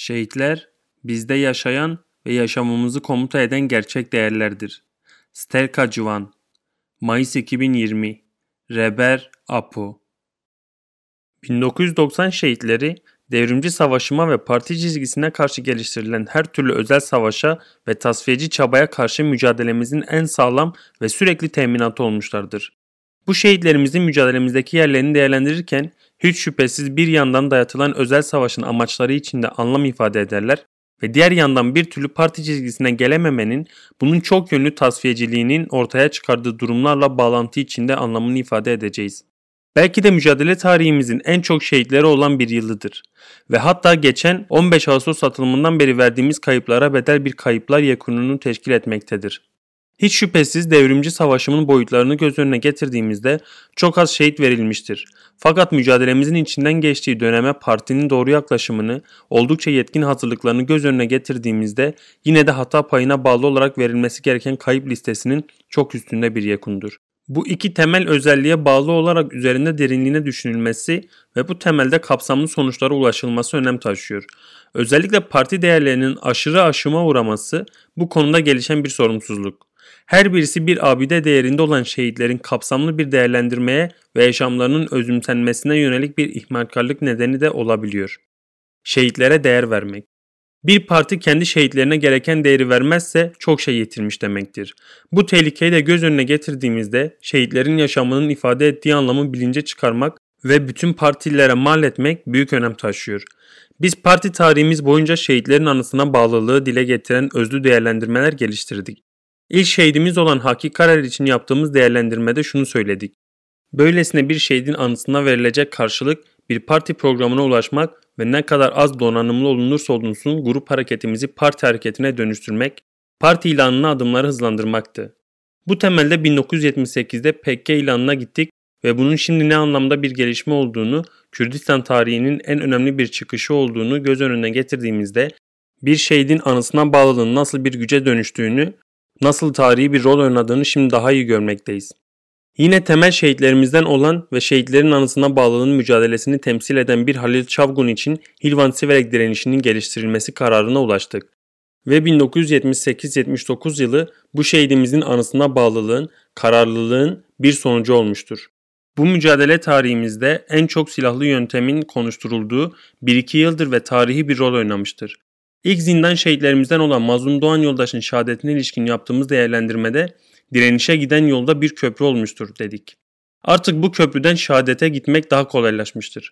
Şehitler bizde yaşayan ve yaşamamızı komuta eden gerçek değerlerdir. Sterka Civan Mayıs 2020 Reber Apo 1990 şehitleri devrimci savaşıma ve parti çizgisine karşı geliştirilen her türlü özel savaşa ve tasfiyeci çabaya karşı mücadelemizin en sağlam ve sürekli teminatı olmuşlardır. Bu şehitlerimizin mücadelemizdeki yerlerini değerlendirirken hiç şüphesiz bir yandan dayatılan özel savaşın amaçları içinde anlam ifade ederler ve diğer yandan bir türlü parti çizgisine gelememenin bunun çok yönlü tasfiyeciliğinin ortaya çıkardığı durumlarla bağlantı içinde anlamını ifade edeceğiz. Belki de mücadele tarihimizin en çok şehitleri olan bir yılıdır. Ve hatta geçen 15 Ağustos atılımından beri verdiğimiz kayıplara bedel bir kayıplar yekununu teşkil etmektedir. Hiç şüphesiz devrimci savaşımın boyutlarını göz önüne getirdiğimizde çok az şehit verilmiştir. Fakat mücadelemizin içinden geçtiği döneme partinin doğru yaklaşımını, oldukça yetkin hazırlıklarını göz önüne getirdiğimizde yine de hata payına bağlı olarak verilmesi gereken kayıp listesinin çok üstünde bir yekundur. Bu iki temel özelliğe bağlı olarak üzerinde derinliğine düşünülmesi ve bu temelde kapsamlı sonuçlara ulaşılması önem taşıyor. Özellikle parti değerlerinin aşırı aşıma uğraması bu konuda gelişen bir sorumsuzluk. Her birisi bir abide değerinde olan şehitlerin kapsamlı bir değerlendirmeye ve yaşamlarının özümsenmesine yönelik bir ihmalkarlık nedeni de olabiliyor. Şehitlere değer vermek. Bir parti kendi şehitlerine gereken değeri vermezse çok şey yitirmiş demektir. Bu tehlikeyi de göz önüne getirdiğimizde şehitlerin yaşamının ifade ettiği anlamı bilince çıkarmak ve bütün partilere mal etmek büyük önem taşıyor. Biz parti tarihimiz boyunca şehitlerin anısına bağlılığı dile getiren özlü değerlendirmeler geliştirdik. İlk şehidimiz olan Haki Karar için yaptığımız değerlendirmede şunu söyledik. Böylesine bir şehidin anısına verilecek karşılık bir parti programına ulaşmak ve ne kadar az donanımlı olunursa olunsun grup hareketimizi parti hareketine dönüştürmek, parti ilanına adımları hızlandırmaktı. Bu temelde 1978'de PKK ilanına gittik ve bunun şimdi ne anlamda bir gelişme olduğunu, Kürdistan tarihinin en önemli bir çıkışı olduğunu göz önüne getirdiğimizde bir şehidin anısına bağlılığın nasıl bir güce dönüştüğünü nasıl tarihi bir rol oynadığını şimdi daha iyi görmekteyiz. Yine temel şehitlerimizden olan ve şehitlerin anısına bağlılığın mücadelesini temsil eden bir Halil Çavgun için Hilvan Siverek direnişinin geliştirilmesi kararına ulaştık. Ve 1978-79 yılı bu şehidimizin anısına bağlılığın, kararlılığın bir sonucu olmuştur. Bu mücadele tarihimizde en çok silahlı yöntemin konuşturulduğu 1-2 yıldır ve tarihi bir rol oynamıştır. İlk zindan şehitlerimizden olan Mazlum Doğan yoldaşın şehadetine ilişkin yaptığımız değerlendirmede direnişe giden yolda bir köprü olmuştur dedik. Artık bu köprüden şehadete gitmek daha kolaylaşmıştır.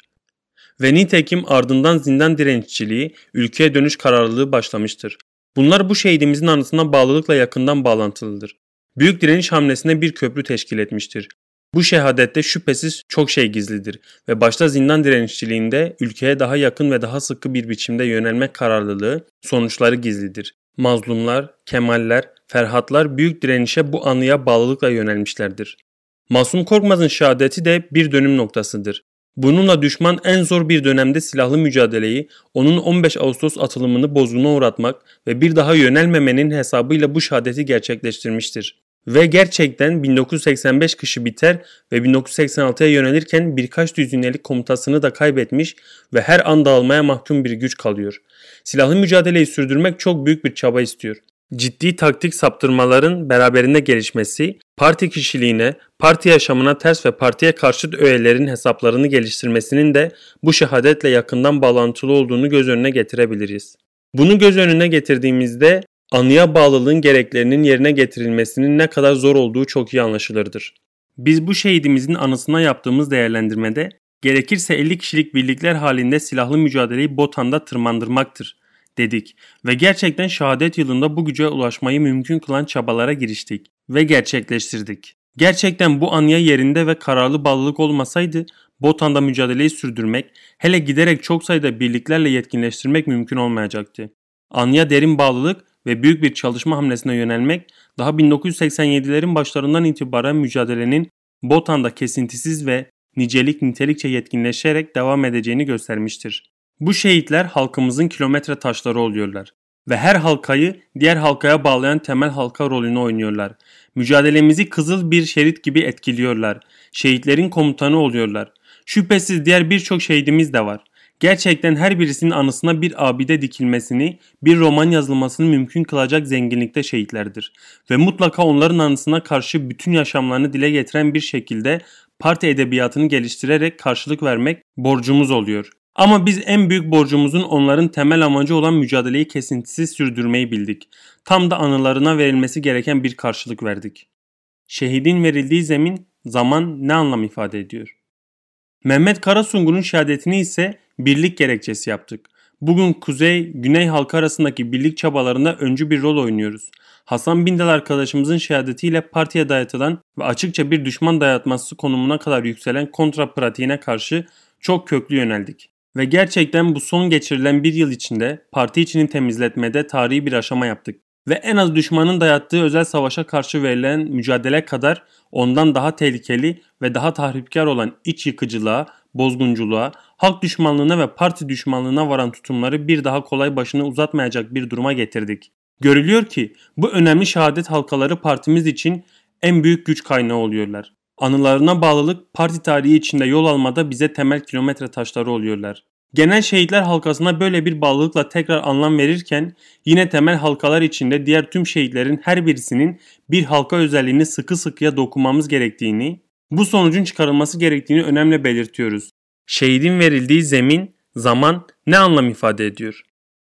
Ve nitekim ardından zindan direnişçiliği, ülkeye dönüş kararlılığı başlamıştır. Bunlar bu şehidimizin anısına bağlılıkla yakından bağlantılıdır. Büyük direniş hamlesine bir köprü teşkil etmiştir. Bu şehadette şüphesiz çok şey gizlidir ve başta zindan direnişçiliğinde ülkeye daha yakın ve daha sıkı bir biçimde yönelmek kararlılığı sonuçları gizlidir. Mazlumlar, Kemaller, Ferhatlar büyük direnişe bu anıya bağlılıkla yönelmişlerdir. Masum Korkmaz'ın şehadeti de bir dönüm noktasıdır. Bununla düşman en zor bir dönemde silahlı mücadeleyi, onun 15 Ağustos atılımını bozguna uğratmak ve bir daha yönelmemenin hesabıyla bu şehadeti gerçekleştirmiştir. Ve gerçekten 1985 kışı biter ve 1986'ya yönelirken birkaç düzinelik komutasını da kaybetmiş ve her an dağılmaya mahkum bir güç kalıyor. Silahlı mücadeleyi sürdürmek çok büyük bir çaba istiyor. Ciddi taktik saptırmaların beraberinde gelişmesi, parti kişiliğine, parti yaşamına ters ve partiye karşıt öğelerin hesaplarını geliştirmesinin de bu şehadetle yakından bağlantılı olduğunu göz önüne getirebiliriz. Bunu göz önüne getirdiğimizde anıya bağlılığın gereklerinin yerine getirilmesinin ne kadar zor olduğu çok iyi anlaşılırdır. Biz bu şehidimizin anısına yaptığımız değerlendirmede gerekirse 50 kişilik birlikler halinde silahlı mücadeleyi Botan'da tırmandırmaktır dedik ve gerçekten şehadet yılında bu güce ulaşmayı mümkün kılan çabalara giriştik ve gerçekleştirdik. Gerçekten bu anıya yerinde ve kararlı bağlılık olmasaydı Botan'da mücadeleyi sürdürmek, hele giderek çok sayıda birliklerle yetkinleştirmek mümkün olmayacaktı. Anıya derin bağlılık ve büyük bir çalışma hamlesine yönelmek daha 1987'lerin başlarından itibaren mücadelenin Botan'da kesintisiz ve nicelik nitelikçe yetkinleşerek devam edeceğini göstermiştir. Bu şehitler halkımızın kilometre taşları oluyorlar ve her halkayı diğer halkaya bağlayan temel halka rolünü oynuyorlar. Mücadelemizi kızıl bir şerit gibi etkiliyorlar. Şehitlerin komutanı oluyorlar. Şüphesiz diğer birçok şehidimiz de var. Gerçekten her birisinin anısına bir abide dikilmesini, bir roman yazılmasını mümkün kılacak zenginlikte şehitlerdir. Ve mutlaka onların anısına karşı bütün yaşamlarını dile getiren bir şekilde parti edebiyatını geliştirerek karşılık vermek borcumuz oluyor. Ama biz en büyük borcumuzun onların temel amacı olan mücadeleyi kesintisiz sürdürmeyi bildik. Tam da anılarına verilmesi gereken bir karşılık verdik. Şehidin verildiği zemin, zaman ne anlam ifade ediyor? Mehmet Karasungun'un şehadetini ise birlik gerekçesi yaptık. Bugün Kuzey-Güney halkı arasındaki birlik çabalarında öncü bir rol oynuyoruz. Hasan Bindal arkadaşımızın şehadetiyle partiye dayatılan ve açıkça bir düşman dayatması konumuna kadar yükselen kontra pratiğine karşı çok köklü yöneldik. Ve gerçekten bu son geçirilen bir yıl içinde parti içini temizletmede tarihi bir aşama yaptık. Ve en az düşmanın dayattığı özel savaşa karşı verilen mücadele kadar ondan daha tehlikeli ve daha tahripkar olan iç yıkıcılığa, bozgunculuğa, halk düşmanlığına ve parti düşmanlığına varan tutumları bir daha kolay başını uzatmayacak bir duruma getirdik. Görülüyor ki bu önemli şehadet halkaları partimiz için en büyük güç kaynağı oluyorlar. Anılarına bağlılık parti tarihi içinde yol almada bize temel kilometre taşları oluyorlar. Genel şehitler halkasına böyle bir bağlılıkla tekrar anlam verirken yine temel halkalar içinde diğer tüm şehitlerin her birisinin bir halka özelliğini sıkı sıkıya dokunmamız gerektiğini, bu sonucun çıkarılması gerektiğini önemli belirtiyoruz. Şehidin verildiği zemin, zaman ne anlam ifade ediyor?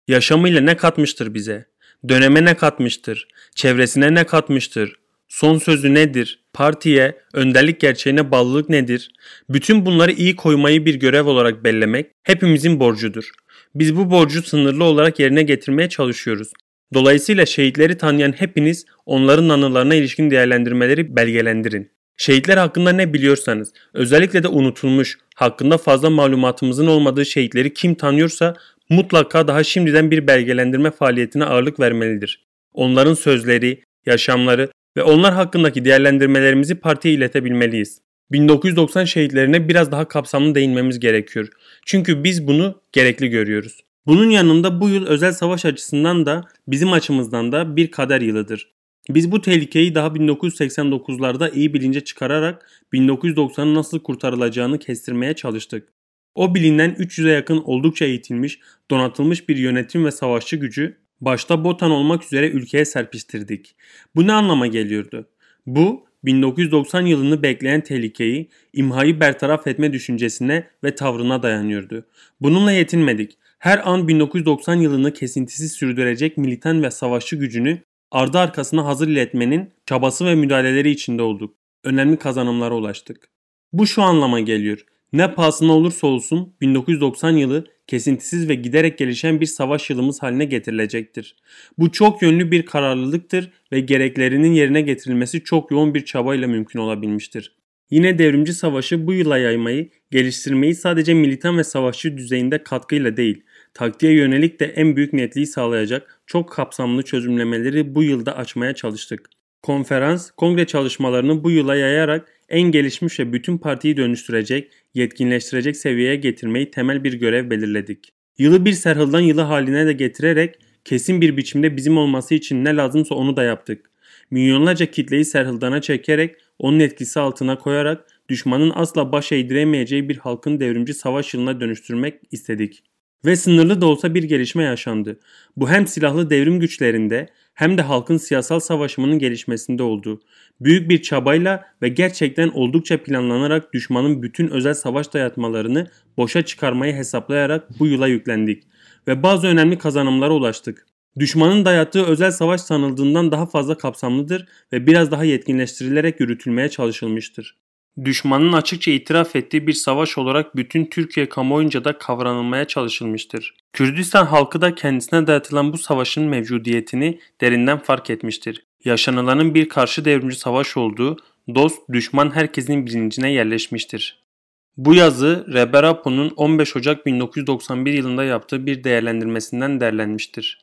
Yaşamıyla ne katmıştır bize? Döneme ne katmıştır? Çevresine ne katmıştır? Son sözü nedir? Partiye, önderlik gerçeğine bağlılık nedir? Bütün bunları iyi koymayı bir görev olarak bellemek hepimizin borcudur. Biz bu borcu sınırlı olarak yerine getirmeye çalışıyoruz. Dolayısıyla şehitleri tanıyan hepiniz onların anılarına ilişkin değerlendirmeleri belgelendirin. Şehitler hakkında ne biliyorsanız, özellikle de unutulmuş, hakkında fazla malumatımızın olmadığı şehitleri kim tanıyorsa mutlaka daha şimdiden bir belgelendirme faaliyetine ağırlık vermelidir. Onların sözleri, yaşamları ve onlar hakkındaki değerlendirmelerimizi partiye iletebilmeliyiz. 1990 şehitlerine biraz daha kapsamlı değinmemiz gerekiyor. Çünkü biz bunu gerekli görüyoruz. Bunun yanında bu yıl özel savaş açısından da bizim açımızdan da bir kader yılıdır. Biz bu tehlikeyi daha 1989'larda iyi bilince çıkararak 1990'ın nasıl kurtarılacağını kestirmeye çalıştık. O bilinen 300'e yakın oldukça eğitilmiş, donatılmış bir yönetim ve savaşçı gücü başta Botan olmak üzere ülkeye serpiştirdik. Bu ne anlama geliyordu? Bu 1990 yılını bekleyen tehlikeyi imhayı bertaraf etme düşüncesine ve tavrına dayanıyordu. Bununla yetinmedik. Her an 1990 yılını kesintisiz sürdürecek militan ve savaşçı gücünü ardı arkasına hazır iletmenin çabası ve müdahaleleri içinde olduk. Önemli kazanımlara ulaştık. Bu şu anlama geliyor. Ne pahasına olursa olsun 1990 yılı kesintisiz ve giderek gelişen bir savaş yılımız haline getirilecektir. Bu çok yönlü bir kararlılıktır ve gereklerinin yerine getirilmesi çok yoğun bir çabayla mümkün olabilmiştir. Yine devrimci savaşı bu yıla yaymayı, geliştirmeyi sadece militan ve savaşçı düzeyinde katkıyla değil, taktiğe yönelik de en büyük netliği sağlayacak çok kapsamlı çözümlemeleri bu yılda açmaya çalıştık. Konferans, kongre çalışmalarını bu yıla yayarak en gelişmiş ve bütün partiyi dönüştürecek, yetkinleştirecek seviyeye getirmeyi temel bir görev belirledik. Yılı bir serhıldan yılı haline de getirerek kesin bir biçimde bizim olması için ne lazımsa onu da yaptık. Milyonlarca kitleyi serhıldana çekerek, onun etkisi altına koyarak düşmanın asla baş eğdiremeyeceği bir halkın devrimci savaş yılına dönüştürmek istedik. Ve sınırlı da olsa bir gelişme yaşandı. Bu hem silahlı devrim güçlerinde hem de halkın siyasal savaşımının gelişmesinde oldu. Büyük bir çabayla ve gerçekten oldukça planlanarak düşmanın bütün özel savaş dayatmalarını boşa çıkarmayı hesaplayarak bu yıla yüklendik ve bazı önemli kazanımlara ulaştık. Düşmanın dayattığı özel savaş sanıldığından daha fazla kapsamlıdır ve biraz daha yetkinleştirilerek yürütülmeye çalışılmıştır düşmanın açıkça itiraf ettiği bir savaş olarak bütün Türkiye kamuoyunca da kavranılmaya çalışılmıştır. Kürdistan halkı da kendisine dayatılan bu savaşın mevcudiyetini derinden fark etmiştir. Yaşanılanın bir karşı devrimci savaş olduğu, dost düşman herkesin bilincine yerleşmiştir. Bu yazı Reberapo'nun 15 Ocak 1991 yılında yaptığı bir değerlendirmesinden derlenmiştir.